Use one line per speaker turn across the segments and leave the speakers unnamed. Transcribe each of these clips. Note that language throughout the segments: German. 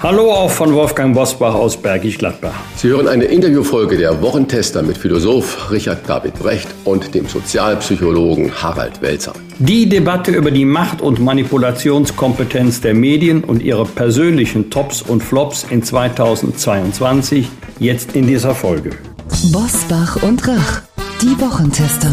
Hallo auch von Wolfgang Bosbach aus Bergisch Gladbach.
Sie hören eine Interviewfolge der Wochentester mit Philosoph Richard David Brecht und dem Sozialpsychologen Harald Welzer.
Die Debatte über die Macht- und Manipulationskompetenz der Medien und ihre persönlichen Tops und Flops in 2022 jetzt in dieser Folge.
Bosbach und Rach, die Wochentester.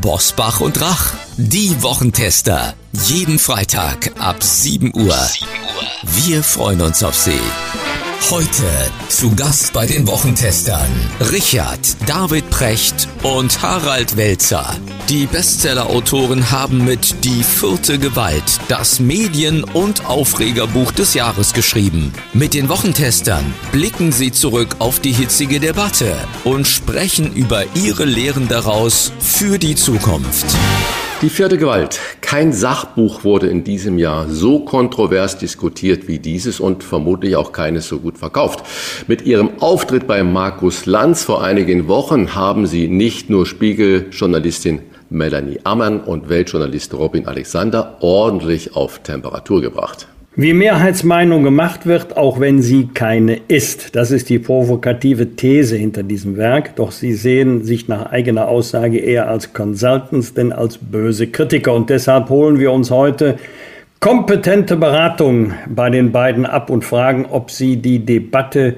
Bosbach und Rach, die Wochentester. Jeden Freitag ab 7 Uhr. Wir freuen uns auf Sie. Heute zu Gast bei den Wochentestern Richard, David Precht und Harald Welzer. Die Bestseller-Autoren haben mit Die vierte Gewalt das Medien- und Aufregerbuch des Jahres geschrieben. Mit den Wochentestern blicken sie zurück auf die hitzige Debatte und sprechen über ihre Lehren daraus für die Zukunft.
Die vierte Gewalt. Kein Sachbuch wurde in diesem Jahr so kontrovers diskutiert wie dieses und vermutlich auch keines so gut verkauft. Mit ihrem Auftritt bei Markus Lanz vor einigen Wochen haben sie nicht nur Spiegeljournalistin Melanie Ammann und Weltjournalist Robin Alexander ordentlich auf Temperatur gebracht.
Wie Mehrheitsmeinung gemacht wird, auch wenn sie keine ist. Das ist die provokative These hinter diesem Werk. Doch sie sehen sich nach eigener Aussage eher als Consultants denn als böse Kritiker. Und deshalb holen wir uns heute kompetente Beratung bei den beiden ab und fragen, ob sie die Debatte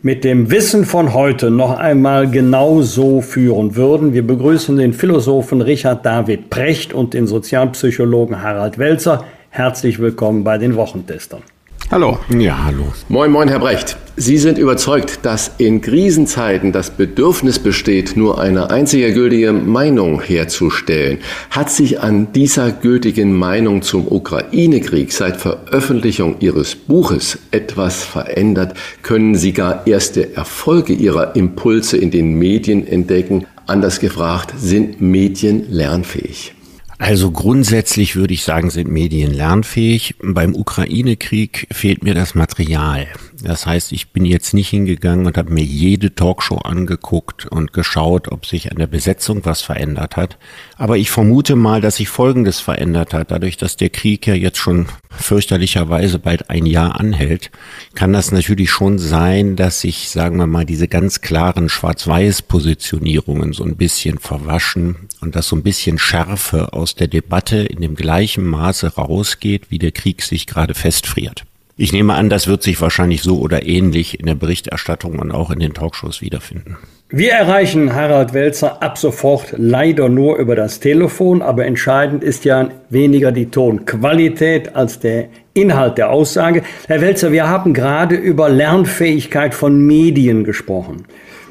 mit dem Wissen von heute noch einmal genau so führen würden. Wir begrüßen den Philosophen Richard David Precht und den Sozialpsychologen Harald Welzer. Herzlich willkommen bei den Wochentestern.
Hallo. Ja, hallo. Moin, moin, Herr Brecht. Sie sind überzeugt, dass in Krisenzeiten das Bedürfnis besteht, nur eine einzige gültige Meinung herzustellen. Hat sich an dieser gültigen Meinung zum Ukraine-Krieg seit Veröffentlichung Ihres Buches etwas verändert? Können Sie gar erste Erfolge Ihrer Impulse in den Medien entdecken? Anders gefragt, sind Medien lernfähig?
Also grundsätzlich würde ich sagen, sind Medien lernfähig. Beim Ukraine-Krieg fehlt mir das Material. Das heißt, ich bin jetzt nicht hingegangen und habe mir jede Talkshow angeguckt und geschaut, ob sich an der Besetzung was verändert hat. Aber ich vermute mal, dass sich Folgendes verändert hat. Dadurch, dass der Krieg ja jetzt schon fürchterlicherweise bald ein Jahr anhält, kann das natürlich schon sein, dass sich, sagen wir mal, diese ganz klaren Schwarz-Weiß-Positionierungen so ein bisschen verwaschen und dass so ein bisschen Schärfe aus der Debatte in dem gleichen Maße rausgeht, wie der Krieg sich gerade festfriert. Ich nehme an, das wird sich wahrscheinlich so oder ähnlich in der Berichterstattung und auch in den Talkshows wiederfinden.
Wir erreichen Harald Welzer ab sofort leider nur über das Telefon, aber entscheidend ist ja weniger die Tonqualität als der Inhalt der Aussage. Herr Welzer, wir haben gerade über Lernfähigkeit von Medien gesprochen.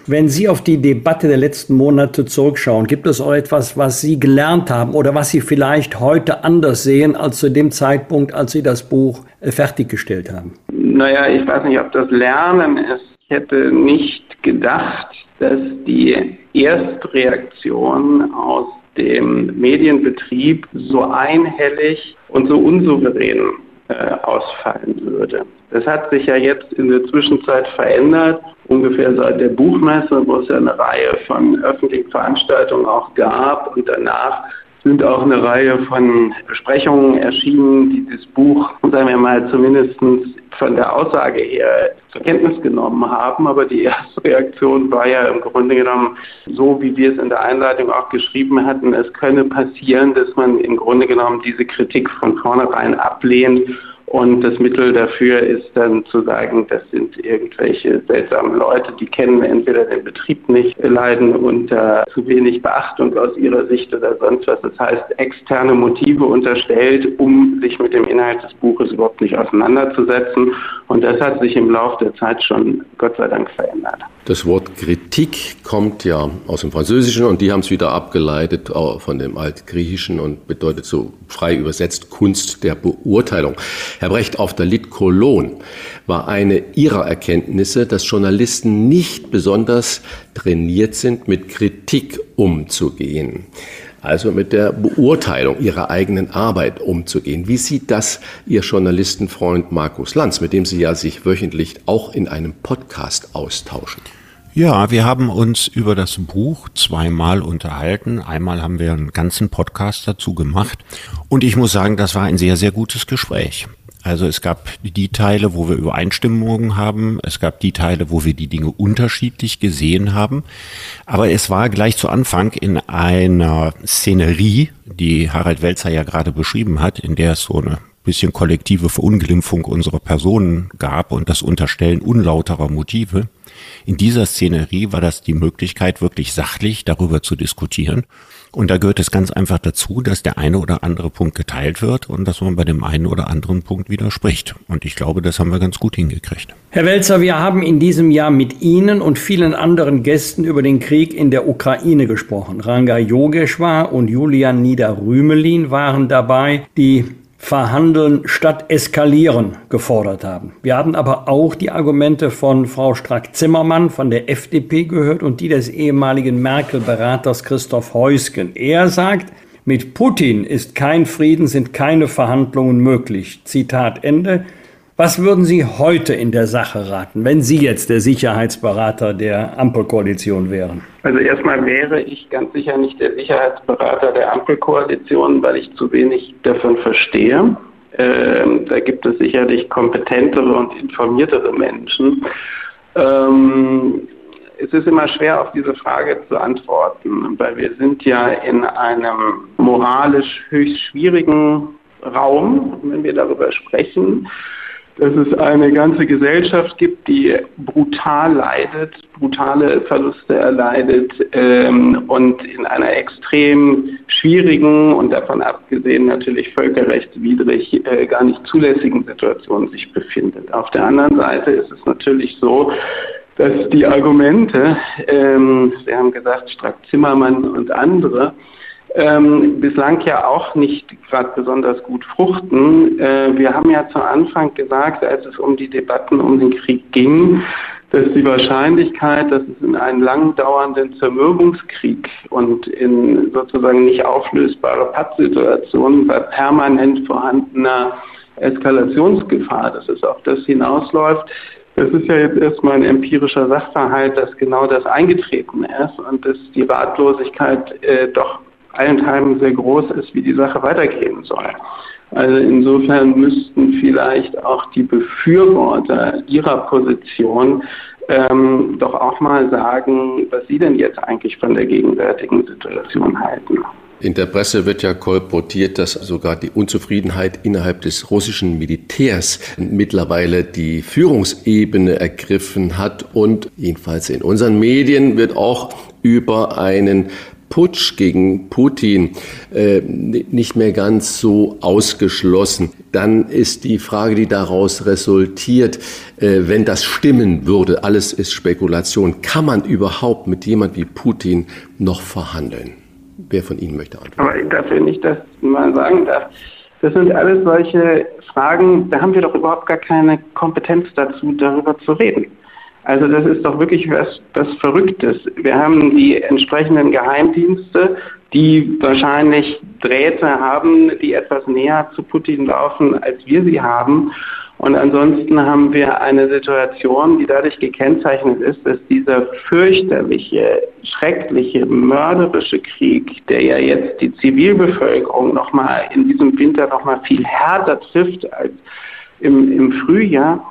Wenn Sie auf die Debatte der letzten Monate zurückschauen, gibt es auch etwas, was Sie gelernt haben oder was Sie vielleicht heute anders sehen als zu dem Zeitpunkt, als Sie das Buch äh, fertiggestellt haben?
Naja, ich weiß nicht, ob das Lernen ist. Ich hätte nicht gedacht, dass die Erstreaktion aus dem Medienbetrieb so einhellig und so unsouverän ausfallen würde. Das hat sich ja jetzt in der Zwischenzeit verändert, ungefähr seit der Buchmesse, wo es ja eine Reihe von öffentlichen Veranstaltungen auch gab und danach sind auch eine Reihe von Besprechungen erschienen, die das Buch, sagen wir mal, zumindest von der Aussage her zur Kenntnis genommen haben. Aber die erste Reaktion war ja im Grunde genommen so, wie wir es in der Einleitung auch geschrieben hatten. Es könne passieren, dass man im Grunde genommen diese Kritik von vornherein ablehnt und das Mittel dafür ist dann zu sagen, das sind irgendwelche seltsamen Leute, die kennen entweder den Betrieb nicht, leiden unter zu wenig Beachtung aus ihrer Sicht oder sonst was. Das heißt, externe Motive unterstellt, um sich mit dem Inhalt des Buches überhaupt nicht auseinanderzusetzen. Und das hat sich im Laufe der Zeit schon Gott sei Dank verändert.
Das Wort Kritik kommt ja aus dem Französischen und die haben es wieder abgeleitet von dem Altgriechischen und bedeutet so frei übersetzt Kunst der Beurteilung. Herr Brecht, auf der Lit Cologne war eine Ihrer Erkenntnisse, dass Journalisten nicht besonders trainiert sind, mit Kritik umzugehen also mit der Beurteilung ihrer eigenen Arbeit umzugehen. Wie sieht das Ihr Journalistenfreund Markus Lanz, mit dem Sie ja sich wöchentlich auch in einem Podcast austauschen?
Ja, wir haben uns über das Buch zweimal unterhalten. Einmal haben wir einen ganzen Podcast dazu gemacht. Und ich muss sagen, das war ein sehr, sehr gutes Gespräch. Also es gab die Teile, wo wir Übereinstimmungen haben, es gab die Teile, wo wir die Dinge unterschiedlich gesehen haben. Aber es war gleich zu Anfang in einer Szenerie, die Harald Welzer ja gerade beschrieben hat, in der es so eine bisschen kollektive Verunglimpfung unserer Personen gab und das Unterstellen unlauterer Motive. In dieser Szenerie war das die Möglichkeit, wirklich sachlich darüber zu diskutieren. Und da gehört es ganz einfach dazu, dass der eine oder andere Punkt geteilt wird und dass man bei dem einen oder anderen Punkt widerspricht. Und ich glaube, das haben wir ganz gut hingekriegt.
Herr Welzer, wir haben in diesem Jahr mit Ihnen und vielen anderen Gästen über den Krieg in der Ukraine gesprochen. Ranga Yogeshwar und Julian Niederrümelin waren dabei, die Verhandeln statt Eskalieren gefordert haben. Wir haben aber auch die Argumente von Frau Strack-Zimmermann von der FDP gehört und die des ehemaligen Merkel-Beraters Christoph Heusgen. Er sagt, mit Putin ist kein Frieden, sind keine Verhandlungen möglich. Zitat Ende. Was würden Sie heute in der Sache raten, wenn Sie jetzt der Sicherheitsberater der Ampelkoalition wären?
Also erstmal wäre ich ganz sicher nicht der Sicherheitsberater der Ampelkoalition, weil ich zu wenig davon verstehe. Ähm, da gibt es sicherlich kompetentere und informiertere Menschen. Ähm, es ist immer schwer, auf diese Frage zu antworten, weil wir sind ja in einem moralisch höchst schwierigen Raum, wenn wir darüber sprechen dass es eine ganze Gesellschaft gibt, die brutal leidet, brutale Verluste erleidet ähm, und in einer extrem schwierigen und davon abgesehen natürlich völkerrechtswidrig äh, gar nicht zulässigen Situation sich befindet. Auf der anderen Seite ist es natürlich so, dass die Argumente, ähm, Sie haben gesagt, Strack-Zimmermann und andere, ähm, bislang ja auch nicht gerade besonders gut fruchten. Äh, wir haben ja zu Anfang gesagt, als es um die Debatten um den Krieg ging, dass die Wahrscheinlichkeit, dass es in einen lang dauernden Zermürbungskrieg und in sozusagen nicht auflösbare Pattsituationen bei permanent vorhandener Eskalationsgefahr, dass es auf das hinausläuft, das ist ja jetzt erstmal ein empirischer Sachverhalt, dass genau das eingetreten ist und dass die Ratlosigkeit äh, doch allenthalben sehr groß ist, wie die Sache weitergehen soll. Also insofern müssten vielleicht auch die Befürworter ihrer Position ähm, doch auch mal sagen, was sie denn jetzt eigentlich von der gegenwärtigen Situation halten.
In der Presse wird ja kolportiert, dass sogar die Unzufriedenheit innerhalb des russischen Militärs mittlerweile die Führungsebene ergriffen hat und jedenfalls in unseren Medien wird auch über einen Putsch gegen Putin äh, nicht mehr ganz so ausgeschlossen. Dann ist die Frage, die daraus resultiert, äh, wenn das stimmen würde, alles ist Spekulation, kann man überhaupt mit jemand wie Putin noch verhandeln? Wer von Ihnen möchte antworten?
Aber dafür nicht, dass man sagen darf. Das sind alles solche Fragen, da haben wir doch überhaupt gar keine Kompetenz dazu, darüber zu reden. Also das ist doch wirklich was, was Verrücktes. Wir haben die entsprechenden Geheimdienste, die wahrscheinlich Drähte haben, die etwas näher zu Putin laufen, als wir sie haben. Und ansonsten haben wir eine Situation, die dadurch gekennzeichnet ist, dass dieser fürchterliche, schreckliche, mörderische Krieg, der ja jetzt die Zivilbevölkerung nochmal in diesem Winter nochmal viel härter trifft als im, im Frühjahr,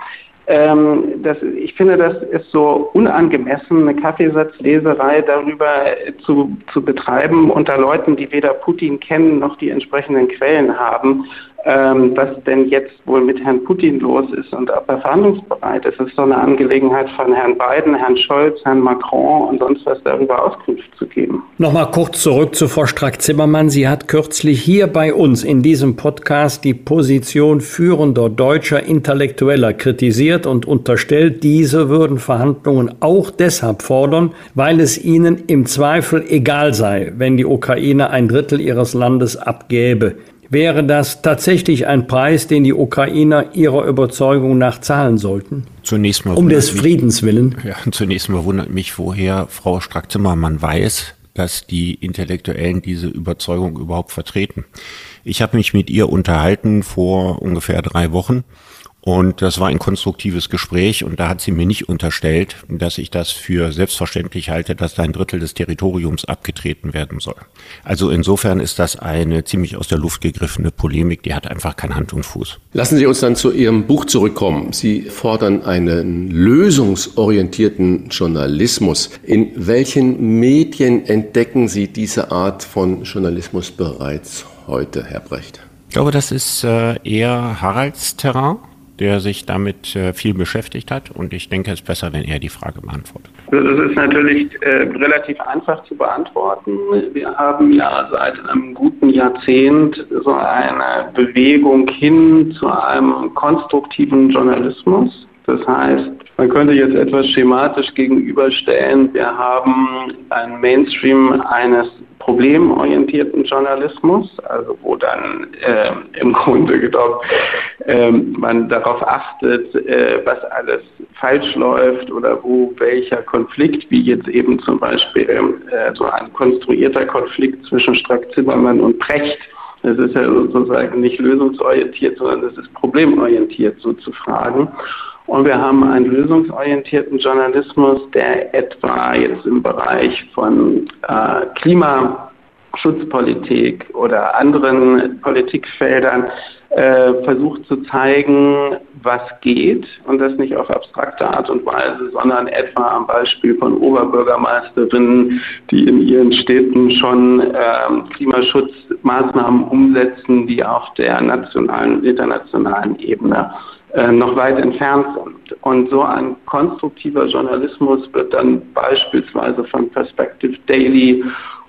ähm, das, ich finde, das ist so unangemessen, eine Kaffeesatzleserei darüber zu, zu betreiben unter Leuten, die weder Putin kennen noch die entsprechenden Quellen haben was denn jetzt wohl mit Herrn Putin los ist und ob er verhandlungsbereit ist. Es ist so eine Angelegenheit von Herrn Biden, Herrn Scholz, Herrn Macron und sonst was darüber Auskunft zu geben.
Nochmal kurz zurück zu Frau Strack-Zimmermann. Sie hat kürzlich hier bei uns in diesem Podcast die Position führender deutscher Intellektueller kritisiert und unterstellt, diese würden Verhandlungen auch deshalb fordern, weil es ihnen im Zweifel egal sei, wenn die Ukraine ein Drittel ihres Landes abgäbe. Wäre das tatsächlich ein Preis, den die Ukrainer ihrer Überzeugung nach zahlen sollten?
Zunächst mal
um des Friedens willen.
Ja, zunächst mal wundert mich, woher Frau Strack-Zimmermann weiß, dass die Intellektuellen diese Überzeugung überhaupt vertreten. Ich habe mich mit ihr unterhalten vor ungefähr drei Wochen und das war ein konstruktives Gespräch und da hat sie mir nicht unterstellt, dass ich das für selbstverständlich halte, dass da ein Drittel des Territoriums abgetreten werden soll. Also insofern ist das eine ziemlich aus der Luft gegriffene Polemik, die hat einfach kein Hand und Fuß.
Lassen Sie uns dann zu Ihrem Buch zurückkommen. Sie fordern einen lösungsorientierten Journalismus. In welchen Medien entdecken Sie diese Art von Journalismus bereits heute, Herr Brecht?
Ich glaube, das ist äh, eher Haralds Terrain der sich damit äh, viel beschäftigt hat. Und ich denke, es ist besser, wenn er die Frage beantwortet.
Also das ist natürlich äh, relativ einfach zu beantworten. Wir haben ja seit einem guten Jahrzehnt so eine Bewegung hin zu einem konstruktiven Journalismus. Das heißt, man könnte jetzt etwas schematisch gegenüberstellen, wir haben ein Mainstream eines problemorientierten Journalismus, also wo dann äh, im Grunde genommen äh, man darauf achtet, äh, was alles falsch läuft oder wo welcher Konflikt, wie jetzt eben zum Beispiel äh, so ein konstruierter Konflikt zwischen Strack-Zimmermann und Precht, das ist ja sozusagen nicht lösungsorientiert, sondern das ist problemorientiert so zu fragen. Und wir haben einen lösungsorientierten Journalismus, der etwa jetzt im Bereich von äh, Klimaschutzpolitik oder anderen Politikfeldern äh, versucht zu zeigen, was geht. Und das nicht auf abstrakte Art und Weise, sondern etwa am Beispiel von Oberbürgermeisterinnen, die in ihren Städten schon äh, Klimaschutzmaßnahmen umsetzen, die auf der nationalen und internationalen Ebene äh, noch weit entfernt sind. Und so ein konstruktiver Journalismus wird dann beispielsweise von Perspective Daily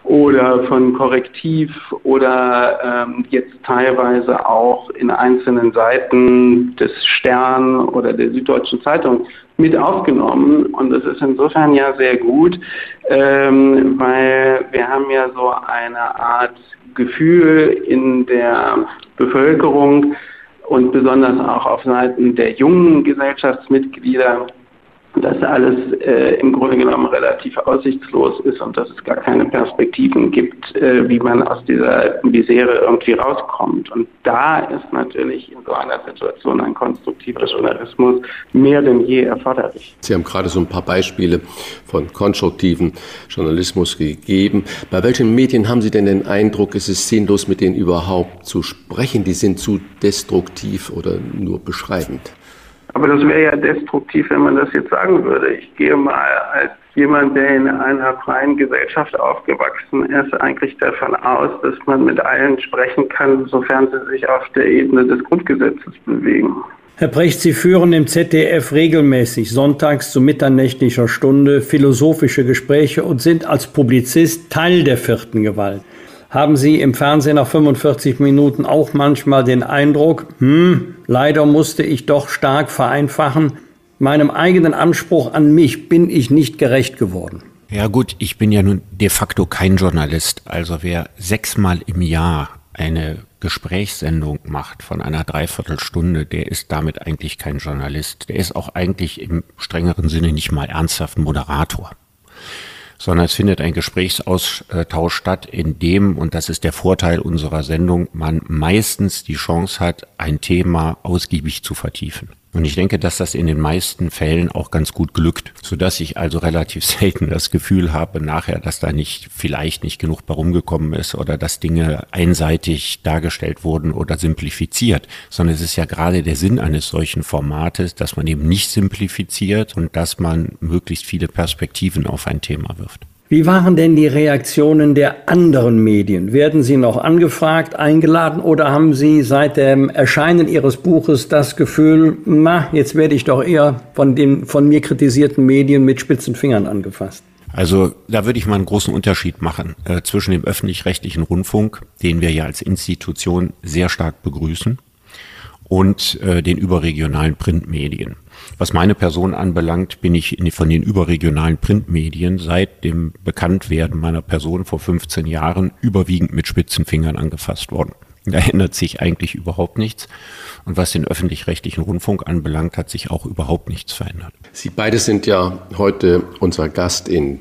oder von Korrektiv oder ähm, jetzt teilweise auch in einzelnen Seiten des Stern oder der Süddeutschen Zeitung mit aufgenommen. Und das ist insofern ja sehr gut, ähm, weil wir haben ja so eine Art Gefühl in der Bevölkerung, und besonders auch auf Seiten der jungen Gesellschaftsmitglieder dass alles äh, im Grunde genommen relativ aussichtslos ist und dass es gar keine Perspektiven gibt, äh, wie man aus dieser Misere irgendwie rauskommt. Und da ist natürlich in so einer Situation ein konstruktiver Journalismus mehr denn je erforderlich.
Sie haben gerade so ein paar Beispiele von konstruktiven Journalismus gegeben. Bei welchen Medien haben Sie denn den Eindruck, es ist sinnlos, mit denen überhaupt zu sprechen? Die sind zu destruktiv oder nur beschreibend?
Aber das wäre ja destruktiv, wenn man das jetzt sagen würde. Ich gehe mal als jemand, der in einer freien Gesellschaft aufgewachsen ist, eigentlich davon aus, dass man mit allen sprechen kann, sofern sie sich auf der Ebene des Grundgesetzes bewegen.
Herr Brecht, Sie führen im ZDF regelmäßig sonntags zu mitternächtlicher Stunde philosophische Gespräche und sind als Publizist Teil der vierten Gewalt. Haben Sie im Fernsehen nach 45 Minuten auch manchmal den Eindruck, hm, leider musste ich doch stark vereinfachen, meinem eigenen Anspruch an mich bin ich nicht gerecht geworden?
Ja gut, ich bin ja nun de facto kein Journalist. Also wer sechsmal im Jahr eine Gesprächssendung macht von einer Dreiviertelstunde, der ist damit eigentlich kein Journalist. Der ist auch eigentlich im strengeren Sinne nicht mal ernsthaft Moderator. Sondern es findet ein Gesprächsaustausch statt, in dem, und das ist der Vorteil unserer Sendung, man meistens die Chance hat, ein Thema ausgiebig zu vertiefen. Und ich denke, dass das in den meisten Fällen auch ganz gut glückt, sodass ich also relativ selten das Gefühl habe nachher, dass da nicht vielleicht nicht genug bei rumgekommen ist oder dass Dinge einseitig dargestellt wurden oder simplifiziert, sondern es ist ja gerade der Sinn eines solchen Formates, dass man eben nicht simplifiziert und dass man möglichst viele Perspektiven auf ein Thema wirft.
Wie waren denn die Reaktionen der anderen Medien? Werden Sie noch angefragt, eingeladen oder haben Sie seit dem Erscheinen Ihres Buches das Gefühl, na, jetzt werde ich doch eher von den von mir kritisierten Medien mit spitzen Fingern angefasst?
Also da würde ich mal einen großen Unterschied machen äh, zwischen dem öffentlich-rechtlichen Rundfunk, den wir ja als Institution sehr stark begrüßen, und äh, den überregionalen Printmedien. Was meine Person anbelangt, bin ich von den überregionalen Printmedien seit dem Bekanntwerden meiner Person vor 15 Jahren überwiegend mit spitzen Fingern angefasst worden. Da ändert sich eigentlich überhaupt nichts. Und was den öffentlich-rechtlichen Rundfunk anbelangt, hat sich auch überhaupt nichts verändert.
Sie beide sind ja heute unser Gast in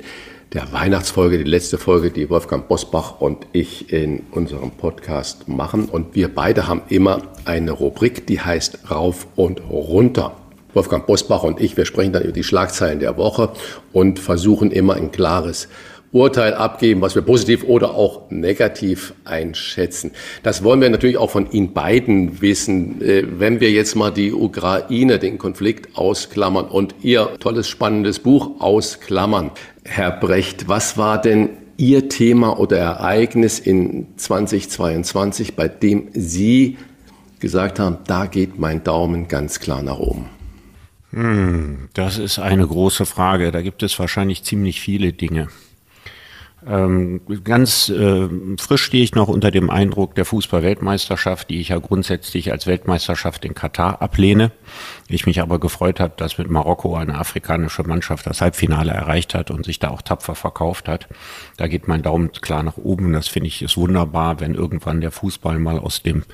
der Weihnachtsfolge, die letzte Folge, die Wolfgang Bosbach und ich in unserem Podcast machen. Und wir beide haben immer eine Rubrik, die heißt Rauf und Runter. Wolfgang Bosbach und ich, wir sprechen dann über die Schlagzeilen der Woche und versuchen immer ein klares Urteil abgeben, was wir positiv oder auch negativ einschätzen. Das wollen wir natürlich auch von Ihnen beiden wissen. Äh, wenn wir jetzt mal die Ukraine, den Konflikt ausklammern und Ihr tolles, spannendes Buch ausklammern, Herr Brecht, was war denn Ihr Thema oder Ereignis in 2022, bei dem Sie gesagt haben, da geht mein Daumen ganz klar nach oben?
Hm, das ist eine große Frage. Da gibt es wahrscheinlich ziemlich viele Dinge. Ähm, ganz äh, frisch stehe ich noch unter dem Eindruck der Fußball-Weltmeisterschaft, die ich ja grundsätzlich als Weltmeisterschaft in Katar ablehne. Ich mich aber gefreut habe, dass mit Marokko eine afrikanische Mannschaft das Halbfinale erreicht hat und sich da auch tapfer verkauft hat. Da geht mein Daumen klar nach oben. Das finde ich ist wunderbar, wenn irgendwann der Fußball mal aus dem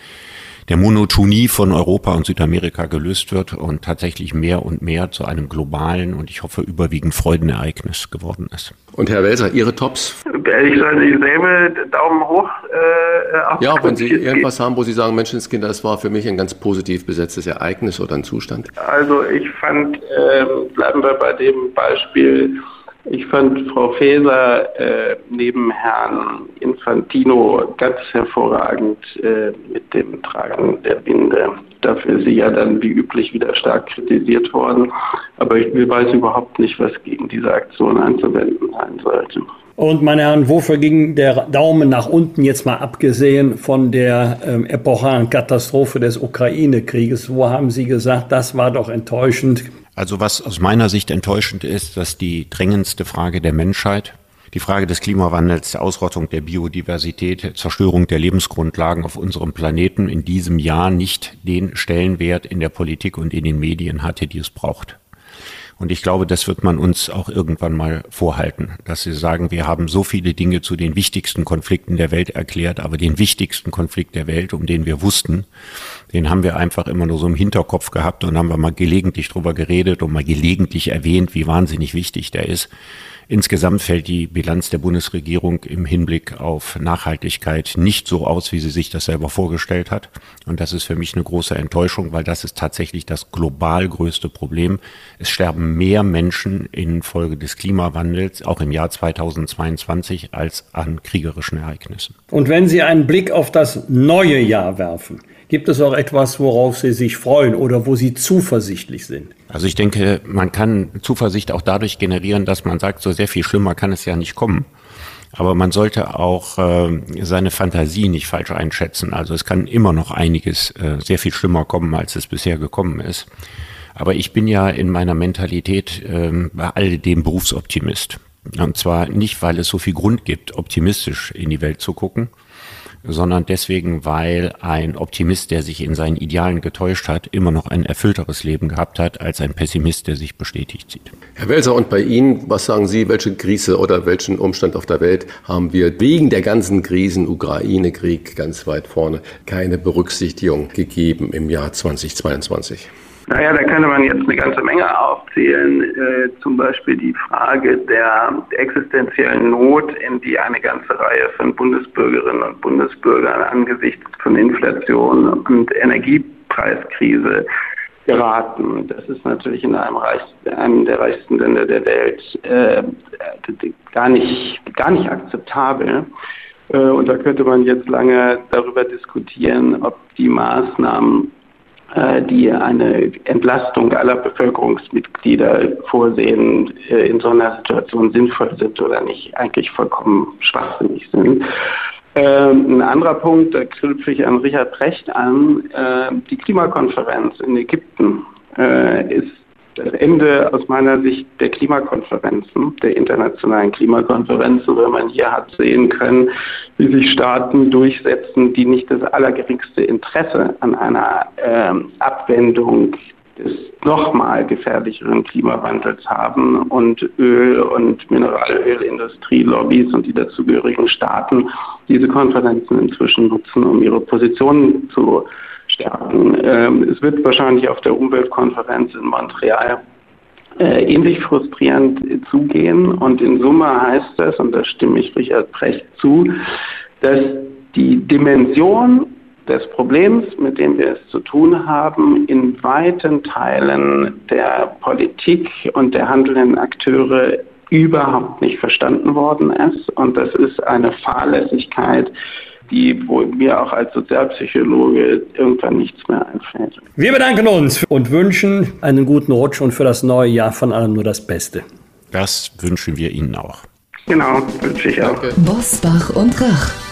der Monotonie von Europa und Südamerika gelöst wird und tatsächlich mehr und mehr zu einem globalen und ich hoffe überwiegend Freudenereignis geworden ist.
Und Herr Welser, Ihre Tops?
Ehrlich gesagt, ich selber Daumen hoch.
Äh, ja, wenn Sie irgendwas haben, wo Sie sagen, Menschenskinder, das war für mich ein ganz positiv besetztes Ereignis oder ein Zustand.
Also ich fand, äh, bleiben wir bei dem Beispiel, ich fand Frau Faeser äh, neben Herrn Infantino ganz hervorragend äh, mit dem Tragen der Binde. Dafür ist sie ja dann wie üblich wieder stark kritisiert worden. Aber ich weiß überhaupt nicht, was gegen diese Aktion einzuwenden sein sollte.
Und meine Herren, wofür ging der Daumen nach unten, jetzt mal abgesehen von der ähm, epochalen Katastrophe des Ukraine-Krieges? Wo haben Sie gesagt, das war doch enttäuschend?
Also was aus meiner Sicht enttäuschend ist, dass die drängendste Frage der Menschheit, die Frage des Klimawandels, der Ausrottung der Biodiversität, Zerstörung der Lebensgrundlagen auf unserem Planeten in diesem Jahr nicht den Stellenwert in der Politik und in den Medien hatte, die es braucht. Und ich glaube, das wird man uns auch irgendwann mal vorhalten, dass sie sagen, wir haben so viele Dinge zu den wichtigsten Konflikten der Welt erklärt, aber den wichtigsten Konflikt der Welt, um den wir wussten, den haben wir einfach immer nur so im Hinterkopf gehabt und haben wir mal gelegentlich drüber geredet und mal gelegentlich erwähnt, wie wahnsinnig wichtig der ist. Insgesamt fällt die Bilanz der Bundesregierung im Hinblick auf Nachhaltigkeit nicht so aus, wie sie sich das selber vorgestellt hat. Und das ist für mich eine große Enttäuschung, weil das ist tatsächlich das global größte Problem. Es sterben mehr Menschen infolge des Klimawandels, auch im Jahr 2022, als an kriegerischen Ereignissen.
Und wenn Sie einen Blick auf das neue Jahr werfen, Gibt es auch etwas, worauf Sie sich freuen oder wo Sie zuversichtlich sind?
Also ich denke, man kann Zuversicht auch dadurch generieren, dass man sagt, so sehr viel schlimmer kann es ja nicht kommen. Aber man sollte auch äh, seine Fantasie nicht falsch einschätzen. Also es kann immer noch einiges äh, sehr viel schlimmer kommen, als es bisher gekommen ist. Aber ich bin ja in meiner Mentalität äh, bei all dem Berufsoptimist. Und zwar nicht, weil es so viel Grund gibt, optimistisch in die Welt zu gucken, sondern deswegen, weil ein Optimist, der sich in seinen Idealen getäuscht hat, immer noch ein erfüllteres Leben gehabt hat, als ein Pessimist, der sich bestätigt sieht.
Herr Welser, und bei Ihnen, was sagen Sie, welche Krise oder welchen Umstand auf der Welt haben wir wegen der ganzen Krisen, Ukraine-Krieg ganz weit vorne, keine Berücksichtigung gegeben im Jahr 2022?
Naja, da könnte man jetzt eine ganze Menge aufzählen. Äh, zum Beispiel die Frage der existenziellen Not, in die eine ganze Reihe von Bundesbürgerinnen und Bundesbürgern angesichts von Inflation und Energiepreiskrise geraten. Das ist natürlich in einem, Reich, einem der reichsten Länder der Welt äh, gar, nicht, gar nicht akzeptabel. Äh, und da könnte man jetzt lange darüber diskutieren, ob die Maßnahmen, die eine Entlastung aller Bevölkerungsmitglieder vorsehen, äh, in so einer Situation sinnvoll sind oder nicht, eigentlich vollkommen schwachsinnig sind. Ähm, ein anderer Punkt, da knüpfe ich an Richard Brecht an, äh, die Klimakonferenz in Ägypten äh, ist das Ende aus meiner Sicht der Klimakonferenzen, der internationalen Klimakonferenzen, weil man hier hat sehen können, wie sich Staaten durchsetzen, die nicht das allergeringste Interesse an einer ähm, Abwendung des nochmal gefährlicheren Klimawandels haben und Öl- und Mineralölindustrie-Lobbys und die dazugehörigen Staaten diese Konferenzen inzwischen nutzen, um ihre Positionen zu stärken. Ähm, es wird wahrscheinlich auf der Umweltkonferenz in Montreal äh, ähnlich frustrierend zugehen und in Summe heißt das, und da stimme ich Richard Precht zu, dass die Dimension des Problems, mit dem wir es zu tun haben, in weiten Teilen der Politik und der handelnden Akteure überhaupt nicht verstanden worden ist. Und das ist eine Fahrlässigkeit, die, wo mir auch als Sozialpsychologe irgendwann nichts mehr einfällt.
Wir bedanken uns und wünschen einen guten Rutsch und für das neue Jahr von allem nur das Beste.
Das wünschen wir Ihnen auch.
Genau, wünsche ich auch.
Bosbach und Rach.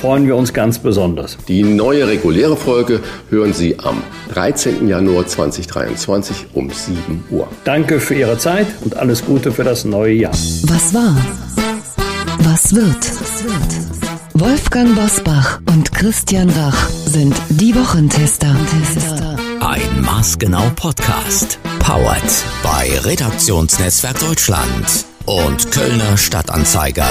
freuen wir uns ganz besonders.
Die neue reguläre Folge hören Sie am 13. Januar 2023 um 7 Uhr.
Danke für Ihre Zeit und alles Gute für das neue Jahr.
Was war? Was wird? Wolfgang Bosbach und Christian Rach sind die Wochentester.
Ein Maßgenau Podcast. Powered bei Redaktionsnetzwerk Deutschland und Kölner Stadtanzeiger.